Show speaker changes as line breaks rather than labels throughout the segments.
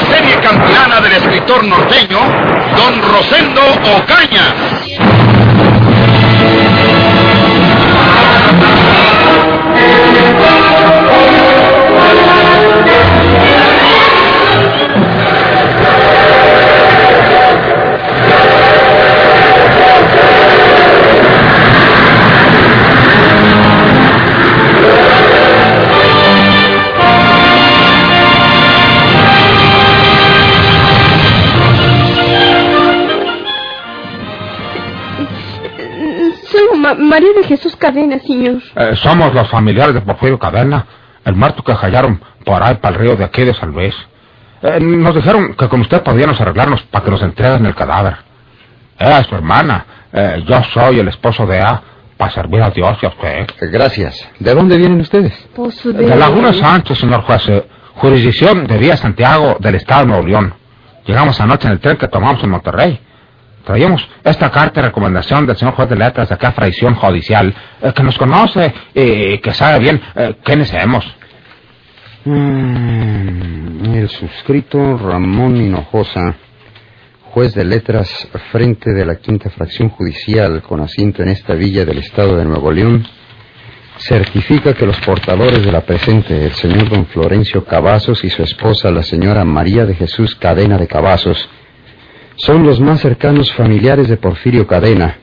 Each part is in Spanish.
Serie campilana del escritor norteño, Don Rosendo Ocaña.
Cadena, señor.
Eh, somos los familiares de Porfirio Cadena, el muerto que hallaron por ahí para el río de aquí de San Luis. Eh, nos dijeron que con usted podíamos arreglarnos para que nos entreguen el cadáver. Ella es su hermana. Eh, yo soy el esposo de A para servir a Dios y a usted.
Gracias. ¿De dónde vienen ustedes?
Pues
De Laguna Sánchez, señor juez. eh, jurisdicción de Vía Santiago del Estado de Nuevo León. Llegamos anoche en el tren que tomamos en Monterrey. Traíamos esta carta de recomendación del señor juez de letras de acá, fraición judicial, eh, que nos conoce y que sabe bien eh, quiénes somos.
Mm, el suscrito Ramón Hinojosa, juez de letras frente de la quinta fracción judicial con asiento en esta villa del estado de Nuevo León, certifica que los portadores de la presente, el señor don Florencio Cavazos y su esposa, la señora María de Jesús Cadena de Cavazos, son los más cercanos familiares de Porfirio Cadena,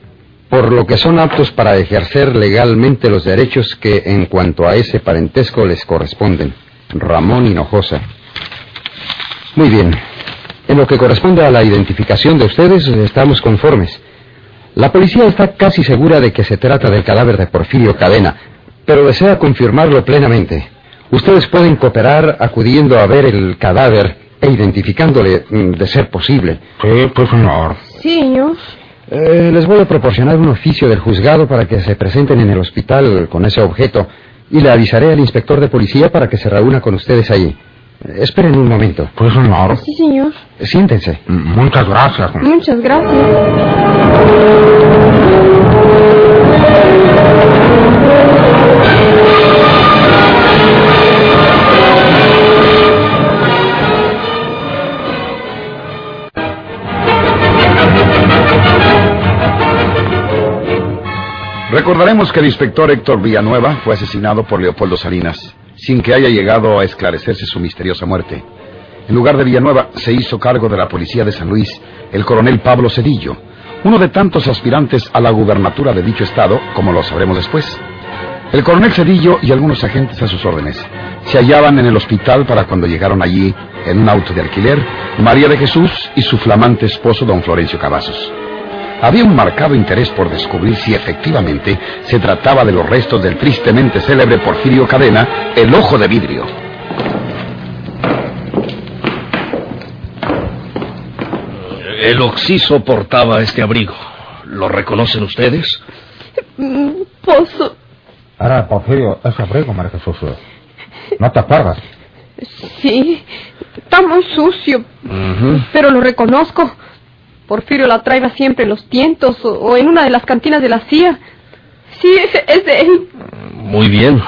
por lo que son aptos para ejercer legalmente los derechos que en cuanto a ese parentesco les corresponden. Ramón Hinojosa. Muy bien. En lo que corresponde a la identificación de ustedes, estamos conformes. La policía está casi segura de que se trata del cadáver de Porfirio Cadena, pero desea confirmarlo plenamente. Ustedes pueden cooperar acudiendo a ver el cadáver e identificándole, mm, de ser posible.
Sí, pues señor.
Sí, señor.
Eh, les voy a proporcionar un oficio del juzgado para que se presenten en el hospital con ese objeto y le avisaré al inspector de policía para que se reúna con ustedes ahí. Eh, esperen un momento.
Pues señor.
Sí, señor.
Eh, Siéntense.
Muchas gracias.
Muchas gracias.
Recordaremos que el inspector Héctor Villanueva fue asesinado por Leopoldo Salinas, sin que haya llegado a esclarecerse su misteriosa muerte. En lugar de Villanueva se hizo cargo de la policía de San Luis el coronel Pablo Cedillo, uno de tantos aspirantes a la gubernatura de dicho estado, como lo sabremos después. El coronel Cedillo y algunos agentes a sus órdenes se hallaban en el hospital para cuando llegaron allí, en un auto de alquiler, María de Jesús y su flamante esposo, don Florencio Cavazos. Había un marcado interés por descubrir si efectivamente se trataba de los restos del tristemente célebre Porfirio Cadena, el ojo de vidrio.
El Oxiso portaba este abrigo. ¿Lo reconocen ustedes?
Pues
Ahora, Porfirio, ese abrigo, María Jesús. ¿No te acuerdas?
sí, está muy sucio, pero lo reconozco. Porfirio la traía siempre en los tientos o, o en una de las cantinas de la CIA. Sí, es, es de él.
Muy bien.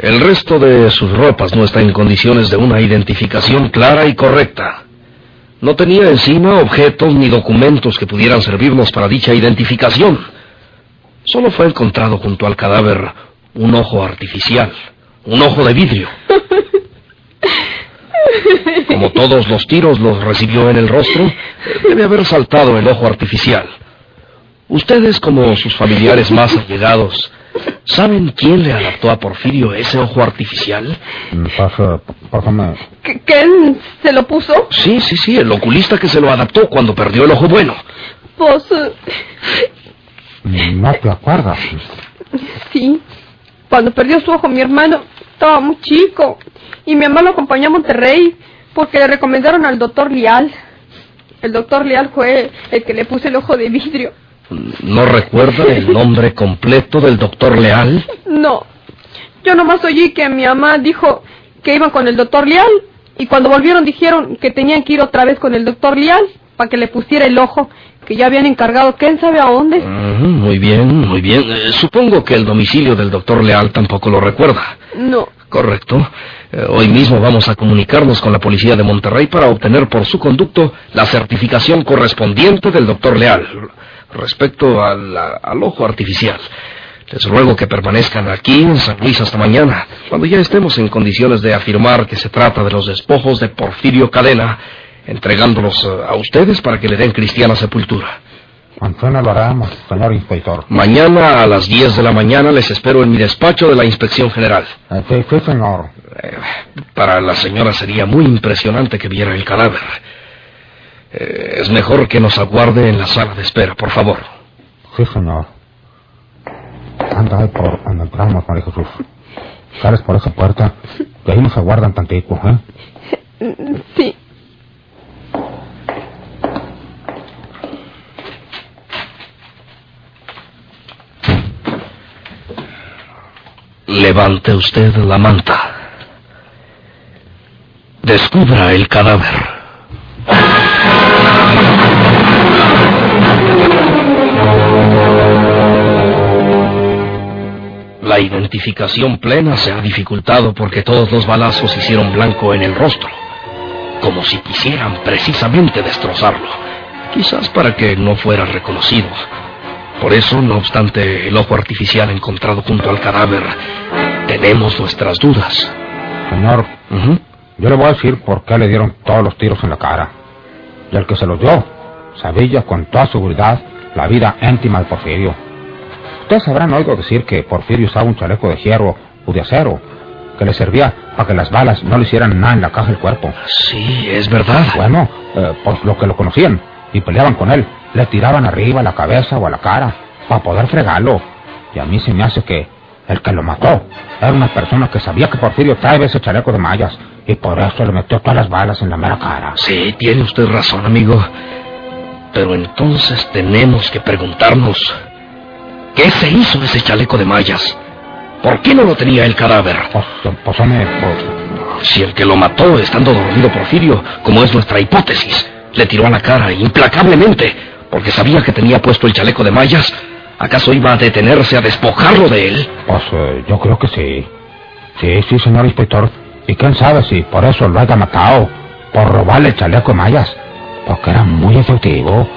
El resto de sus ropas no está en condiciones de una identificación clara y correcta. No tenía encima objetos ni documentos que pudieran servirnos para dicha identificación. Solo fue encontrado junto al cadáver un ojo artificial, un ojo de vidrio. Como todos los tiros los recibió en el rostro, debe haber saltado el ojo artificial. Ustedes, como sus familiares más allegados, ¿saben quién le adaptó a Porfirio ese ojo artificial?
Mm, Pues, eh, pues, me...
¿Que, que él se lo puso?
Sí, sí, sí, el oculista que se lo adaptó cuando perdió el ojo bueno.
Pues
No te acuerdas.
sí. Cuando perdió su ojo mi hermano estaba muy chico y mi mamá lo acompañó a Monterrey porque le recomendaron al doctor Lial. El doctor Leal fue el que le puse el ojo de vidrio.
¿No recuerda el nombre completo del doctor Leal?
No. Yo nomás oí que mi mamá dijo que iban con el doctor Leal y cuando volvieron dijeron que tenían que ir otra vez con el doctor Leal para que le pusiera el ojo que ya habían encargado quién sabe a dónde.
Muy bien, muy bien. Eh, supongo que el domicilio del doctor Leal tampoco lo recuerda.
No.
Correcto. Eh, hoy mismo vamos a comunicarnos con la policía de Monterrey para obtener por su conducto la certificación correspondiente del doctor Leal respecto al, al ojo artificial. Les ruego que permanezcan aquí en San Luis hasta mañana, cuando ya estemos en condiciones de afirmar que se trata de los despojos de Porfirio Cadena, entregándolos eh, a ustedes para que le den cristiana sepultura.
Mañana lo haremos, señor inspector.
Mañana a las 10 de la mañana les espero en mi despacho de la Inspección General.
Eh, sí, sí, señor.
Eh, para la señora sería muy impresionante que viera el cadáver. Eh, es mejor que nos aguarde en la sala de espera, por favor.
Sí, señor. Anda ahí por donde entramos, María Jesús. Sales por esa puerta, que ahí nos aguardan tantito, ¿eh?
Sí.
Levante usted la manta. Descubra el cadáver. La identificación plena se ha dificultado porque todos los balazos hicieron blanco en el rostro, como si quisieran precisamente destrozarlo, quizás para que no fuera reconocido. Por eso, no obstante el ojo artificial encontrado junto al cadáver, tenemos nuestras dudas.
Señor, yo le voy a decir por qué le dieron todos los tiros en la cara. Y el que se los dio, sabía con toda seguridad la vida íntima de Porfirio. Ustedes habrán oído decir que Porfirio usaba un chaleco de hierro o de acero, que le servía para que las balas no le hicieran nada en la caja del cuerpo.
Sí, es verdad.
Bueno, eh, por lo que lo conocían y peleaban con él, le tiraban arriba a la cabeza o a la cara para poder fregarlo. Y a mí se me hace que el que lo mató era una persona que sabía que Porfirio trae ese chaleco de mallas y por eso le metió todas las balas en la mera cara.
Sí, tiene usted razón, amigo. Pero entonces tenemos que preguntarnos, ¿qué se hizo ese chaleco de mallas? ¿Por qué no lo tenía el cadáver?
Pues, pues hombre, pues,
Si el que lo mató, estando dormido Porfirio, como es nuestra hipótesis, le tiró a la cara implacablemente, porque sabía que tenía puesto el chaleco de mallas, ¿acaso iba a detenerse a despojarlo de él?
pues eh, yo creo que sí. Sí, sí, señor inspector. Y quién sabe si por eso lo haya matado, por robarle el chaleco de mallas, porque era muy efectivo.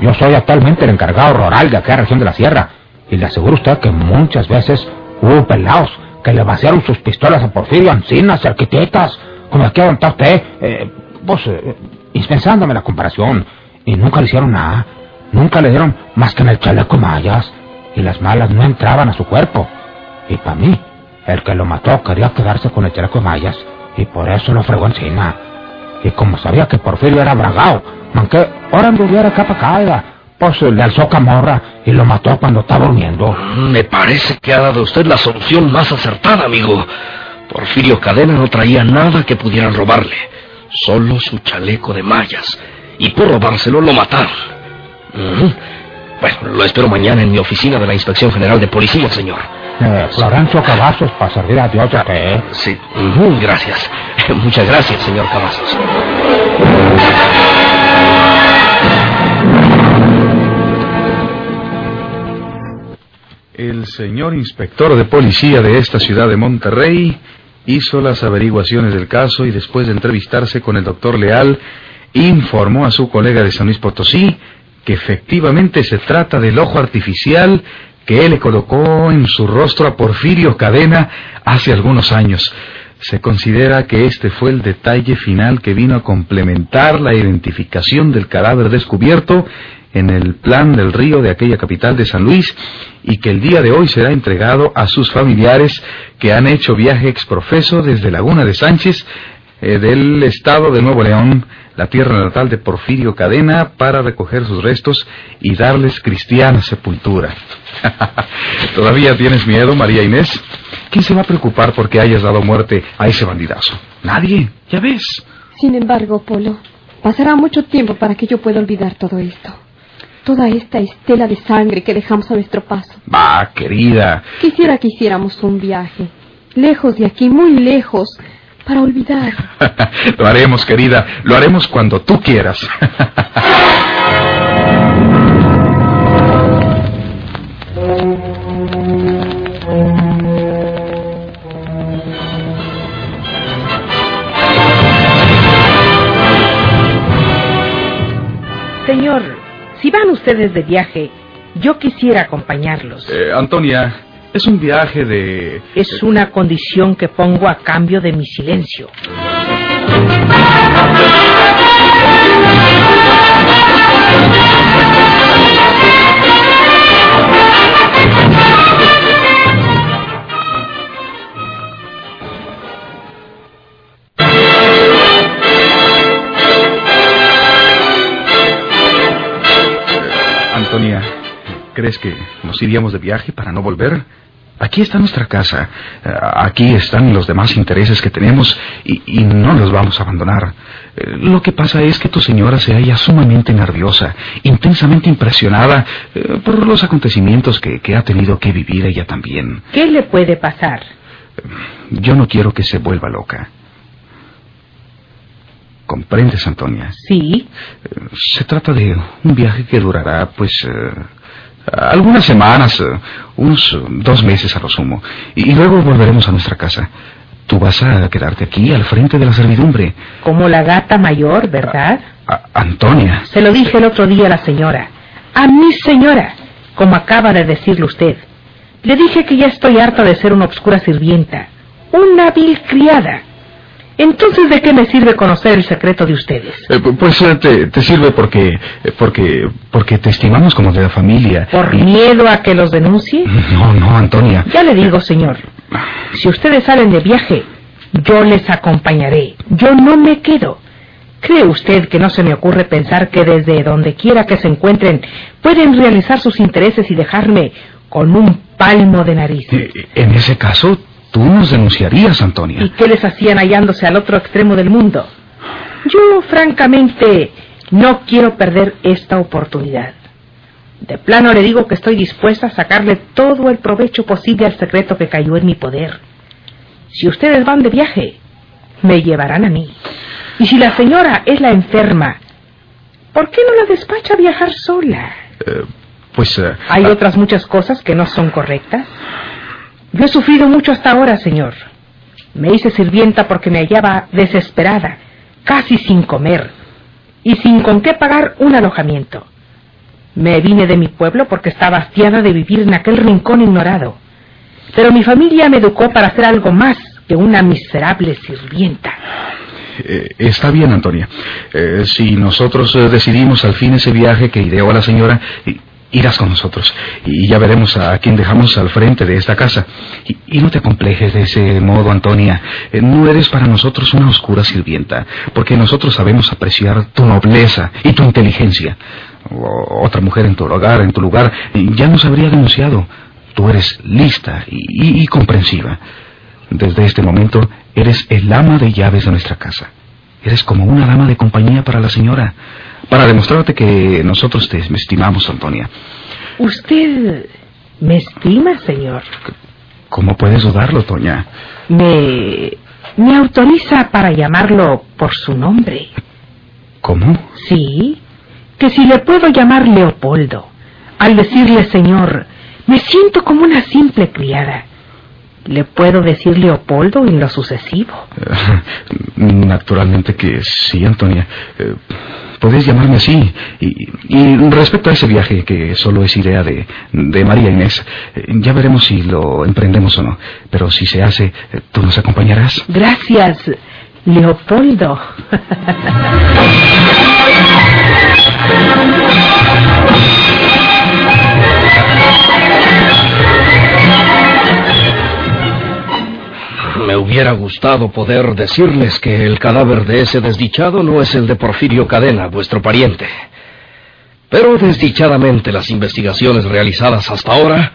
Yo soy actualmente el encargado rural de aquella región de la sierra, y le aseguro a usted que muchas veces hubo pelados que le vaciaron sus pistolas a Porfirio Ancinas, arquitectas, como aquí aguantó usted, eh, pues, eh, dispensándome la comparación, y nunca le hicieron nada, nunca le dieron más que en el chaleco de mallas, y las malas no entraban a su cuerpo. Y para mí, el que lo mató quería quedarse con el chaleco de mallas, y por eso lo fregó encima. Y como sabía que Porfirio era bragao, manqué, ahora anduviera capa caída, pues le alzó camorra y lo mató cuando estaba durmiendo.
Me parece que ha dado usted la solución más acertada, amigo. Porfirio Cadena no traía nada que pudieran robarle, solo su chaleco de mallas. Y por robárselo lo mataron. Ujú. Bueno, lo espero mañana en mi oficina de la Inspección General de Policía, señor.
Eh, Florencio Cavazos para servir a Dios, eh.
Sí, gracias. Muchas gracias, señor Cavazos.
El señor inspector de policía de esta ciudad de Monterrey hizo las averiguaciones del caso y después de entrevistarse con el doctor Leal, informó a su colega de San Luis Potosí que efectivamente se trata del ojo artificial que él le colocó en su rostro a Porfirio Cadena hace algunos años. Se considera que este fue el detalle final que vino a complementar la identificación del cadáver descubierto en el plan del río de aquella capital de San Luis y que el día de hoy será entregado a sus familiares que han hecho viaje exprofeso desde Laguna de Sánchez eh, del estado de Nuevo León, la tierra natal de Porfirio Cadena, para recoger sus restos y darles cristiana sepultura. ¿Todavía tienes miedo, María Inés? ¿Quién se va a preocupar porque hayas dado muerte a ese bandidazo? Nadie, ya ves.
Sin embargo, Polo, Pasará mucho tiempo para que yo pueda olvidar todo esto. Toda esta estela de sangre que dejamos a nuestro paso.
Va, querida.
Quisiera que hiciéramos un viaje. Lejos de aquí, muy lejos. Para olvidar.
lo haremos, querida. Lo haremos cuando tú quieras.
ustedes de viaje, yo quisiera acompañarlos.
Eh, Antonia, es un viaje de...
Es una condición que pongo a cambio de mi silencio.
¿Crees que nos iríamos de viaje para no volver? Aquí está nuestra casa, eh, aquí están los demás intereses que tenemos y, y no los vamos a abandonar. Eh, Lo que pasa es que tu señora se halla sumamente nerviosa, intensamente impresionada eh, por los acontecimientos que, que ha tenido que vivir ella también.
¿Qué le puede pasar?
Yo no quiero que se vuelva loca. ¿Comprendes, Antonia?
Sí.
Se trata de un viaje que durará, pues, algunas semanas, eh, unos eh, dos meses a lo sumo, y, luego volveremos a nuestra casa. Tú vas a quedarte aquí al frente de la servidumbre.
Como la gata mayor, ¿verdad?
A- Antonia.
Se lo dije el otro día a la señora. A mi señora, como acaba de decirle usted. Le dije que ya estoy harta de ser una obscura sirvienta, una vil criada. Entonces, ¿de qué me sirve conocer el secreto de ustedes?
Eh, pu- pues eh, te, te sirve porque, eh, porque, porque te estimamos como de la familia.
¿Por
Y-
miedo a que los denuncie?
No, no, Antonia.
Ya le digo, señor, si ustedes salen de viaje, yo les acompañaré. Yo no me quedo. ¿Cree usted que no se me ocurre pensar que desde donde quiera que se encuentren pueden realizar sus intereses y dejarme con un palmo de nariz?
En ese caso, tú nos denunciarías, Antonia.
¿Y qué les hacían hallándose al otro extremo del mundo? Yo, francamente, no quiero perder esta oportunidad. De plano le digo que estoy dispuesta a sacarle todo el provecho posible al secreto que cayó en mi poder. Si ustedes van de viaje, me llevarán a mí. Y si la señora es la enferma, ¿por qué no la despacha a viajar sola?
Eh, pues... eh,
Hay
ah,
otras muchas cosas que no son correctas. Yo he sufrido mucho hasta ahora, señor. Me hice sirvienta porque me hallaba desesperada, casi sin comer y sin con qué pagar un alojamiento. Me vine de mi pueblo porque estaba hastiada de vivir en aquel rincón ignorado. Pero mi familia me educó para hacer algo más que una miserable sirvienta.
Eh, está bien, Antonia. Eh, si nosotros eh, decidimos al fin ese viaje que ideó a la señora, irás con nosotros. Y ya veremos a quién dejamos al frente de esta casa. Y, no te complejes de ese modo, Antonia. Eh, no eres para nosotros una oscura sirvienta, porque nosotros sabemos apreciar tu nobleza y tu inteligencia. Otra mujer en tu hogar, en tu lugar, eh, ya nos habría denunciado. Tú eres lista y- y comprensiva. Desde este momento eres el ama de llaves de nuestra casa. Eres como una dama de compañía para la señora, para demostrarte que nosotros te estimamos, Antonia.
¿Usted me estima, señor?
¿Cómo puedes dudarlo, Toña?
Me... me autoriza para llamarlo por su nombre.
¿Cómo?
Sí, que si le puedo llamar Leopoldo. Al decirle señor, me siento como una simple criada. ¿Le puedo decir Leopoldo en lo sucesivo?
Eh, naturalmente que sí, Antonia. Eh, podés llamarme así. Y, y respecto a ese viaje, que solo es idea de, de María Inés, eh, ya veremos si lo emprendemos o no. Pero si se hace, eh, tú nos acompañarás.
Gracias, Leopoldo.
hubiera gustado poder decirles que el cadáver de ese desdichado no es el de Porfirio Cadena, vuestro pariente. Pero desdichadamente las investigaciones realizadas hasta ahora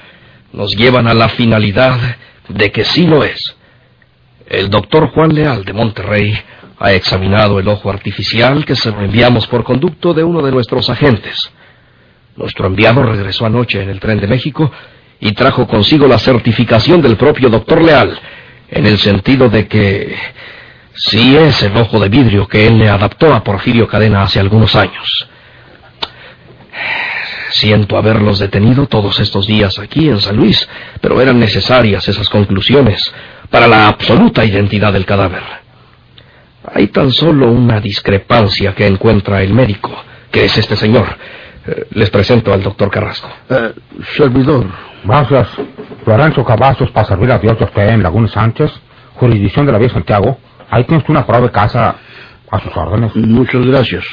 nos llevan a la finalidad de que sí lo es. El doctor Juan Leal de Monterrey Ha examinado el ojo artificial que se lo enviamos por conducto de uno de nuestros agentes. Nuestro enviado regresó anoche en el tren de México y trajo consigo la certificación del propio doctor Leal, en el sentido de que sí es el ojo de vidrio que él le adaptó a Porfirio Cadena hace algunos años. Siento haberlos detenido todos estos días aquí en San Luis, pero eran necesarias esas conclusiones para la absoluta identidad del cadáver. Hay tan solo una discrepancia que encuentra el médico, que es este señor. Eh, les presento al doctor Carrasco.
Eh, servidor.
Gracias. Lorenzo Cavazos para servir a Dios de usted en Laguna Sánchez, jurisdicción de la Vía Santiago. Ahí tienes una prueba de casa a sus órdenes.
Muchas gracias.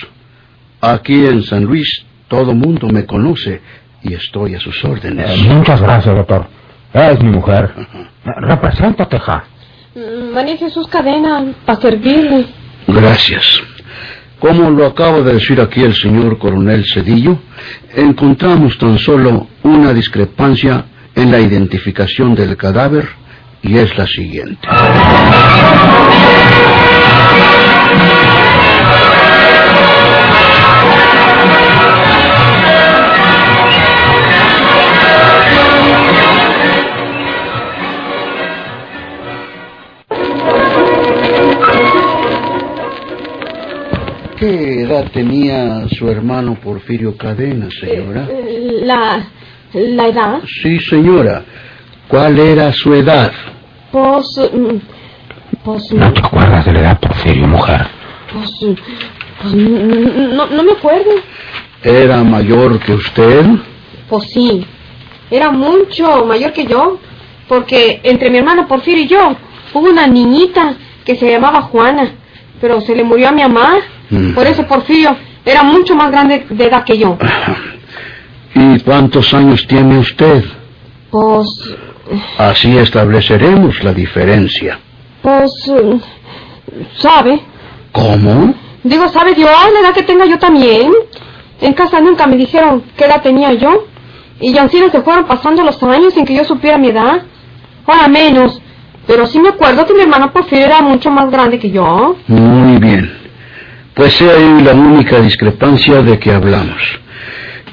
Aquí en San Luis todo mundo me conoce y estoy a sus órdenes.
Eh, muchas gracias, doctor. Es mi mujer. Eh, Represéntate, ja.
Mm, María Jesús Cadena, para servirle.
Gracias. Como lo acaba de decir aquí el señor coronel Cedillo, encontramos tan solo una discrepancia en la identificación del cadáver y es la siguiente. ¿Qué edad tenía su hermano Porfirio Cadena, señora?
La, la edad,
Sí, señora. ¿Cuál era su edad?
pues, mm, pues,
¿No te acuerdas de la edad, Porfirio, mujer?
pues, pues, no, no me acuerdo.
¿Era mayor que usted?
Pues sí, era mucho mayor que yo, porque entre mi hermano Porfirio y yo hubo una niñita que se llamaba Juana, pero se le murió a mi mamá.
Mm.
Por eso Porfirio era mucho más grande de edad que yo.
¿Y cuántos años tiene usted?
Pues,
Así estableceremos la diferencia.
pues, ¿sabe?
¿Cómo?
Digo, ¿sabe Dios la edad que tenga yo también? En casa nunca me dijeron qué edad tenía yo. Y así se fueron pasando los años sin que yo supiera mi edad. Ahora menos. Pero sí me acuerdo que mi hermano Porfirio era mucho más grande que yo.
Muy bien. Pues sea ahí la única discrepancia de que hablamos.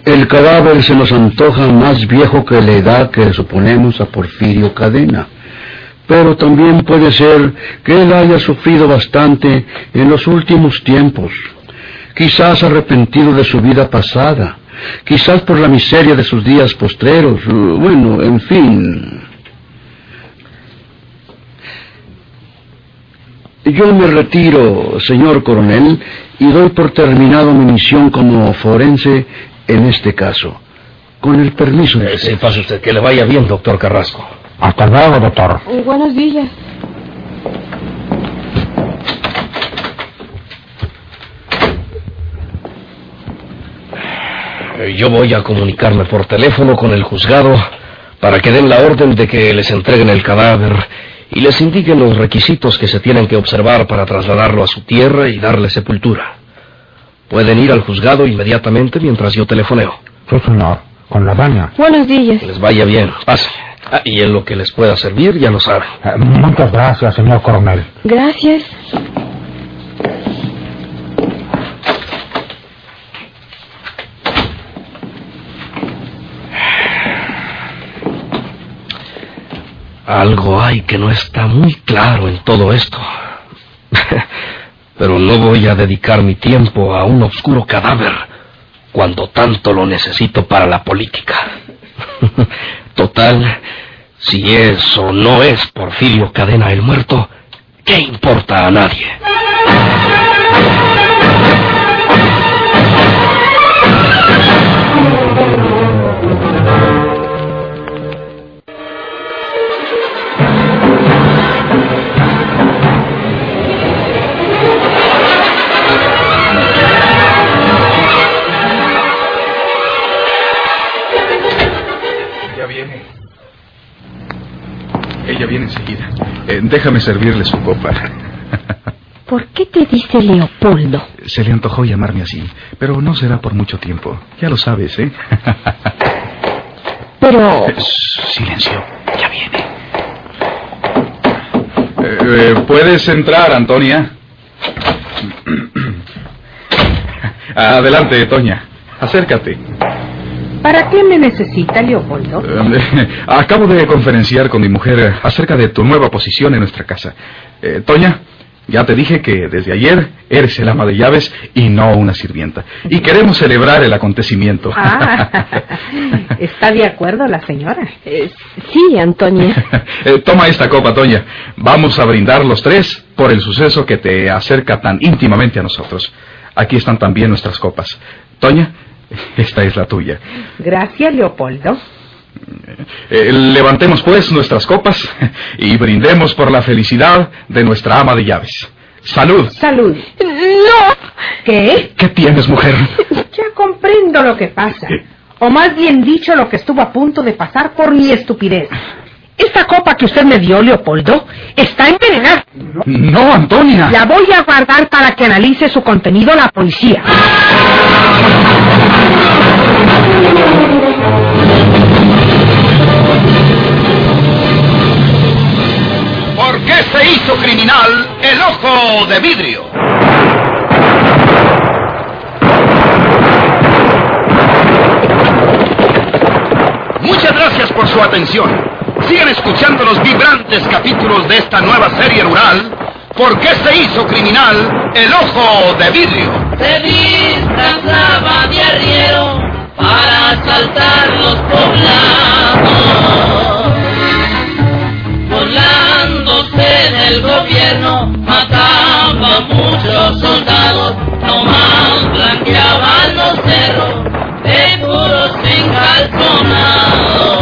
El cadáver se nos antoja más viejo que la edad que suponemos a Porfirio Cadena. Pero también puede ser que él haya sufrido bastante en los últimos tiempos. Quizás arrepentido de su vida pasada. Quizás por la miseria de sus días postreros. Bueno, en fin. Yo me retiro, señor coronel, y doy por terminado mi misión como forense en este caso. Con el permiso de
Eh,
usted.
sí, pase usted. Que le vaya bien, doctor Carrasco.
Hasta luego, doctor.
Eh, buenos días.
Eh, Yo voy a comunicarme por teléfono con el juzgado para que den la orden de que les entreguen el cadáver y les indiquen los requisitos que se tienen que observar para trasladarlo a su tierra y darle sepultura. Pueden ir al juzgado inmediatamente mientras yo telefoneo.
Sí, señor. Con la daña.
Buenos días.
Que les vaya bien. Pase. Ah, y en lo que les pueda servir, ya lo saben.
Eh, muchas gracias, señor coronel.
Gracias.
Algo hay que no está muy claro en todo esto. Pero no voy a dedicar mi tiempo a un oscuro cadáver cuando tanto lo necesito para la política. Total, si es o no es Porfirio Cadena el muerto, ¿qué importa a nadie?
Déjame servirle su copa.
¿Por qué te dice Leopoldo?
Se le antojó llamarme así, pero no será por mucho tiempo. Ya lo sabes, ¿eh?
Pero...
Silencio, ya viene. Eh, eh, Puedes entrar, Antonia. Adelante, Toña. Acércate.
¿Para qué me necesita, Leopoldo?
Eh, Acabo de conferenciar con mi mujer acerca de tu nueva posición en nuestra casa. Eh, Toña, ya te dije que desde ayer eres el ama de llaves y no una sirvienta. Y queremos celebrar el acontecimiento.
Ah, ¿está de acuerdo la señora?
Eh, sí, Antonia.
Eh, Toma esta copa, Toña. Vamos a brindar los tres por el suceso que te acerca tan íntimamente a nosotros. Aquí están también nuestras copas. Toña, esta es la tuya.
Gracias, Leopoldo.
Eh, levantemos pues nuestras copas y brindemos por la felicidad de nuestra ama de llaves. Salud.
Salud.
No.
¿Qué?
¿Qué tienes, mujer?
Ya comprendo lo que pasa. O más bien dicho, lo que estuvo a punto de pasar por mi estupidez. Esta copa que usted me dio, Leopoldo, está envenenada.
No, Antonia.
La voy a guardar para que analice su contenido la policía.
¿Por qué se hizo criminal el ojo de vidrio? Muchas gracias por su atención. Sigan escuchando los vibrantes capítulos de esta nueva serie rural. ¿Por qué se hizo criminal el ojo de vidrio?
Se disfrazaba de arriero para asaltar los poblados. Volándose del gobierno, mataba a muchos soldados, nomás blanqueaban los cerros de puros encalzonados.